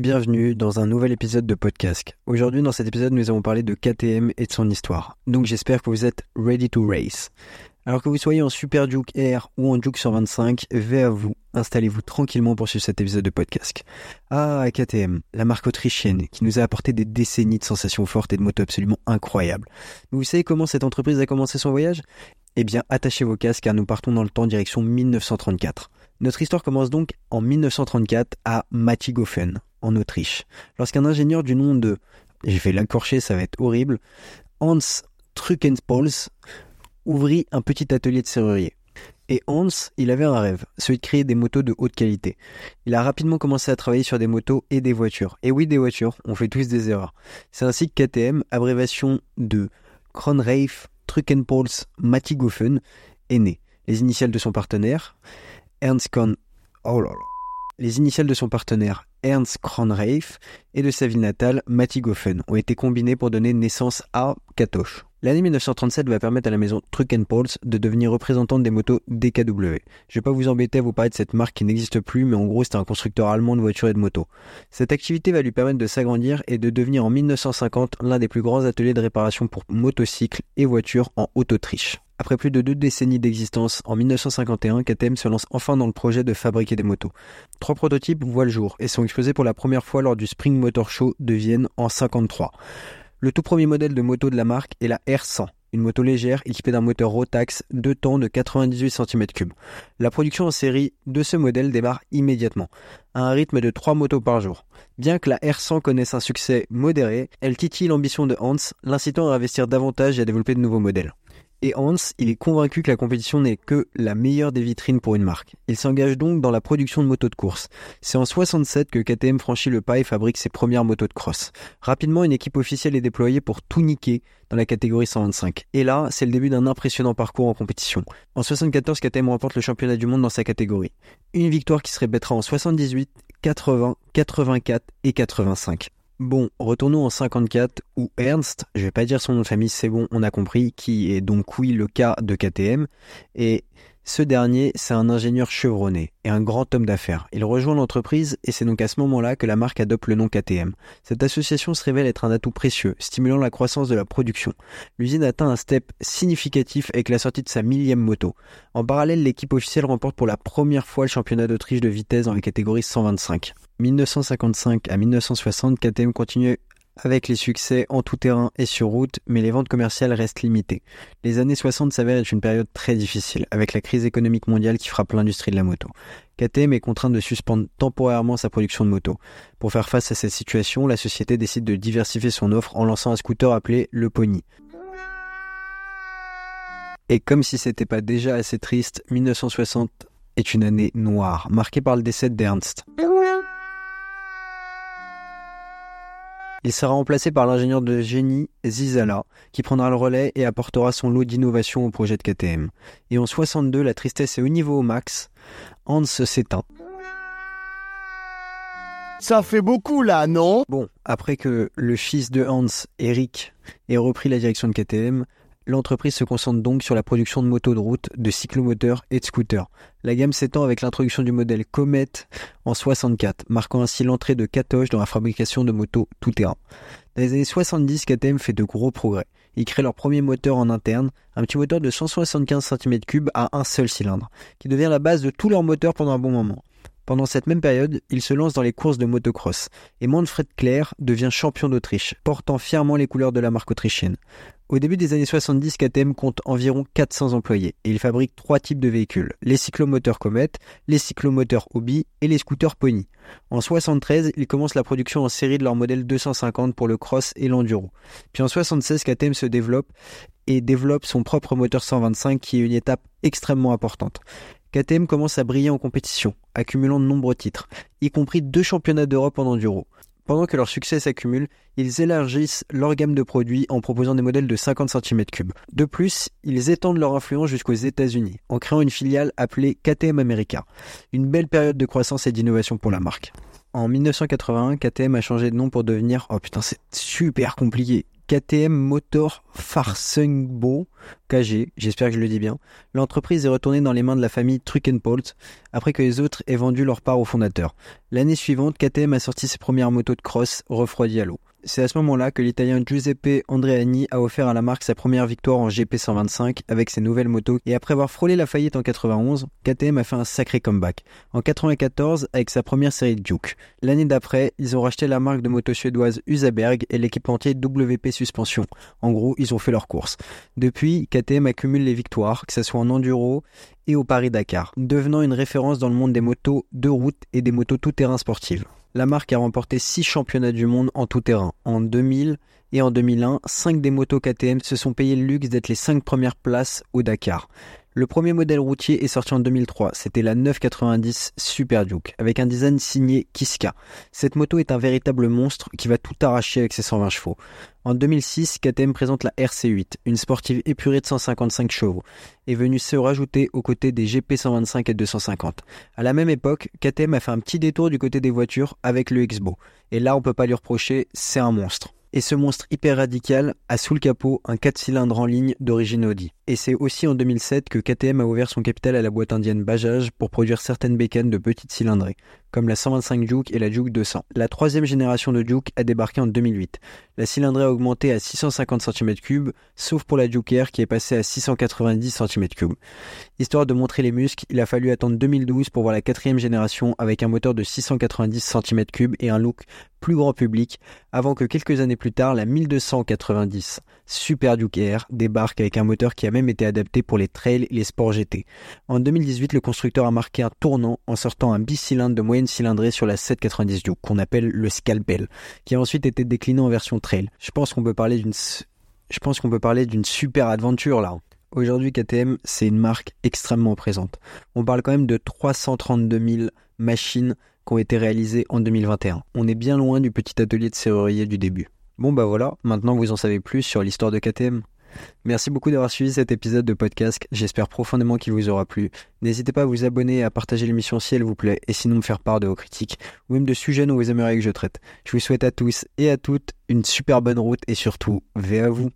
bienvenue dans un nouvel épisode de podcast. Aujourd'hui dans cet épisode nous allons parler de KTM et de son histoire. Donc j'espère que vous êtes ready to race. Alors que vous soyez en Super Duke Air ou en Duke 125, vais à vous, installez-vous tranquillement pour suivre cet épisode de podcast. Ah, KTM, la marque autrichienne qui nous a apporté des décennies de sensations fortes et de motos absolument incroyables. Vous savez comment cette entreprise a commencé son voyage? Eh bien, attachez vos casques car nous partons dans le temps direction 1934. Notre histoire commence donc en 1934 à Matigofen, en Autriche, lorsqu'un ingénieur du nom de, je vais l'accorcher, ça va être horrible, Hans Truckenspols ouvrit un petit atelier de serrurier. Et Hans, il avait un rêve, celui de créer des motos de haute qualité. Il a rapidement commencé à travailler sur des motos et des voitures. Et oui, des voitures, on fait tous des erreurs. C'est ainsi que KTM, abréviation de Kronreif Truckenpols Matigofen, est né. Les initiales de son partenaire, Ernst Korn... Oh là là. Les initiales de son partenaire Ernst Kronreif et de sa ville natale Matigofen ont été combinées pour donner naissance à Katoche. L'année 1937 va permettre à la maison Truckenpols de devenir représentante des motos DKW. Je vais pas vous embêter à vous parler de cette marque qui n'existe plus, mais en gros c'est un constructeur allemand de voitures et de motos. Cette activité va lui permettre de s'agrandir et de devenir en 1950 l'un des plus grands ateliers de réparation pour motocycles et voitures en Haute-Autriche. Après plus de deux décennies d'existence, en 1951, KTM se lance enfin dans le projet de fabriquer des motos. Trois prototypes voient le jour et sont exposés pour la première fois lors du Spring Motor Show de Vienne en 1953. Le tout premier modèle de moto de la marque est la R100, une moto légère équipée d'un moteur Rotax de temps de 98 cm3. La production en série de ce modèle démarre immédiatement, à un rythme de 3 motos par jour. Bien que la R100 connaisse un succès modéré, elle titille l'ambition de Hans, l'incitant à investir davantage et à développer de nouveaux modèles. Et Hans, il est convaincu que la compétition n'est que la meilleure des vitrines pour une marque. Il s'engage donc dans la production de motos de course. C'est en 67 que KTM franchit le pas et fabrique ses premières motos de cross. Rapidement, une équipe officielle est déployée pour tout niquer dans la catégorie 125. Et là, c'est le début d'un impressionnant parcours en compétition. En 74, KTM remporte le championnat du monde dans sa catégorie. Une victoire qui se répétera en 78, 80, 84 et 85. Bon, retournons en 54 où Ernst, je vais pas dire son nom de famille, c'est bon, on a compris, qui est donc oui le cas de KTM, et ce dernier, c'est un ingénieur chevronné et un grand homme d'affaires. Il rejoint l'entreprise et c'est donc à ce moment-là que la marque adopte le nom KTM. Cette association se révèle être un atout précieux, stimulant la croissance de la production. L'usine atteint un step significatif avec la sortie de sa millième moto. En parallèle, l'équipe officielle remporte pour la première fois le championnat d'Autriche de vitesse dans la catégorie 125. 1955 à 1960, KTM continue avec les succès en tout terrain et sur route, mais les ventes commerciales restent limitées. Les années 60 s'avèrent être une période très difficile, avec la crise économique mondiale qui frappe l'industrie de la moto. KTM est contrainte de suspendre temporairement sa production de motos. Pour faire face à cette situation, la société décide de diversifier son offre en lançant un scooter appelé le Pony. Et comme si c'était pas déjà assez triste, 1960 est une année noire, marquée par le décès d'Ernst. Il sera remplacé par l'ingénieur de génie Zizala, qui prendra le relais et apportera son lot d'innovation au projet de KTM. Et en 62, la tristesse est au niveau au max. Hans s'éteint. Ça fait beaucoup là, non? Bon, après que le fils de Hans, Eric, ait repris la direction de KTM, L'entreprise se concentre donc sur la production de motos de route, de cyclomoteurs et de scooters. La gamme s'étend avec l'introduction du modèle Comet en 64, marquant ainsi l'entrée de Katoche dans la fabrication de motos tout-terrain. Dans les années 70, KTM fait de gros progrès. Ils créent leur premier moteur en interne, un petit moteur de 175 cm3 à un seul cylindre, qui devient la base de tous leurs moteurs pendant un bon moment. Pendant cette même période, il se lance dans les courses de motocross et Manfred Clair devient champion d'Autriche, portant fièrement les couleurs de la marque autrichienne. Au début des années 70, KTM compte environ 400 employés et il fabrique trois types de véhicules, les cyclomoteurs Comet, les cyclomoteurs Hobby et les scooters Pony. En 73, il commence la production en série de leur modèle 250 pour le cross et l'enduro. Puis en 76, KTM se développe et développe son propre moteur 125 qui est une étape extrêmement importante. KTM commence à briller en compétition, accumulant de nombreux titres, y compris deux championnats d'Europe en enduro. Pendant que leur succès s'accumule, ils élargissent leur gamme de produits en proposant des modèles de 50 cm3. De plus, ils étendent leur influence jusqu'aux États-Unis en créant une filiale appelée KTM America. Une belle période de croissance et d'innovation pour la marque. En 1981, KTM a changé de nom pour devenir, oh putain, c'est super compliqué, KTM Motor Farsungbo KG, j'espère que je le dis bien. L'entreprise est retournée dans les mains de la famille Truckenpolt après que les autres aient vendu leur part au fondateur. L'année suivante, KTM a sorti ses premières motos de cross refroidies à l'eau. C'est à ce moment-là que l'Italien Giuseppe Andreani a offert à la marque sa première victoire en GP 125 avec ses nouvelles motos et après avoir frôlé la faillite en 91, KTM a fait un sacré comeback. En 94 avec sa première série de Duke. L'année d'après, ils ont racheté la marque de moto suédoise Usaberg et l'équipementier WP Suspension. En gros, ils ont fait leur course. Depuis, KTM accumule les victoires, que ce soit en enduro au Paris-Dakar, devenant une référence dans le monde des motos de route et des motos tout-terrain sportives. La marque a remporté 6 championnats du monde en tout terrain. En 2000 et en 2001, 5 des motos KTM se sont payés le luxe d'être les 5 premières places au Dakar. Le premier modèle routier est sorti en 2003, c'était la 990 Super Duke, avec un design signé Kiska. Cette moto est un véritable monstre qui va tout arracher avec ses 120 chevaux. En 2006, KTM présente la RC8, une sportive épurée de 155 chevaux, et venue se rajouter aux côtés des GP 125 et 250. À la même époque, KTM a fait un petit détour du côté des voitures avec le Xbo. Et là, on peut pas lui reprocher, c'est un monstre. Et ce monstre hyper radical a sous le capot un 4 cylindres en ligne d'origine Audi. Et c'est aussi en 2007 que KTM a ouvert son capital à la boîte indienne Bajaj pour produire certaines bécanes de petite cylindrée, comme la 125 Juke et la Juke 200. La troisième génération de Juke a débarqué en 2008. La cylindrée a augmenté à 650 cm3, sauf pour la Juke Air qui est passée à 690 cm3. Histoire de montrer les muscles, il a fallu attendre 2012 pour voir la quatrième génération avec un moteur de 690 cm3 et un look plus grand public, avant que quelques années plus tard, la 1290 Super Duke Air débarque avec un moteur qui a même été adapté pour les trails et les sports GT. En 2018, le constructeur a marqué un tournant en sortant un bicylindre de moyenne cylindrée sur la 790 Duke, qu'on appelle le Scalpel, qui a ensuite été décliné en version trail. Je pense qu'on peut parler d'une je pense qu'on peut parler d'une super aventure là. Aujourd'hui, KTM, c'est une marque extrêmement présente. On parle quand même de 332 000 machines qui ont été réalisées en 2021. On est bien loin du petit atelier de serrurier du début. Bon bah voilà, maintenant vous en savez plus sur l'histoire de KTM. Merci beaucoup d'avoir suivi cet épisode de podcast. J'espère profondément qu'il vous aura plu. N'hésitez pas à vous abonner et à partager l'émission si elle vous plaît, et sinon me faire part de vos critiques, ou même de sujets dont vous aimeriez que je traite. Je vous souhaite à tous et à toutes une super bonne route, et surtout, V à vous.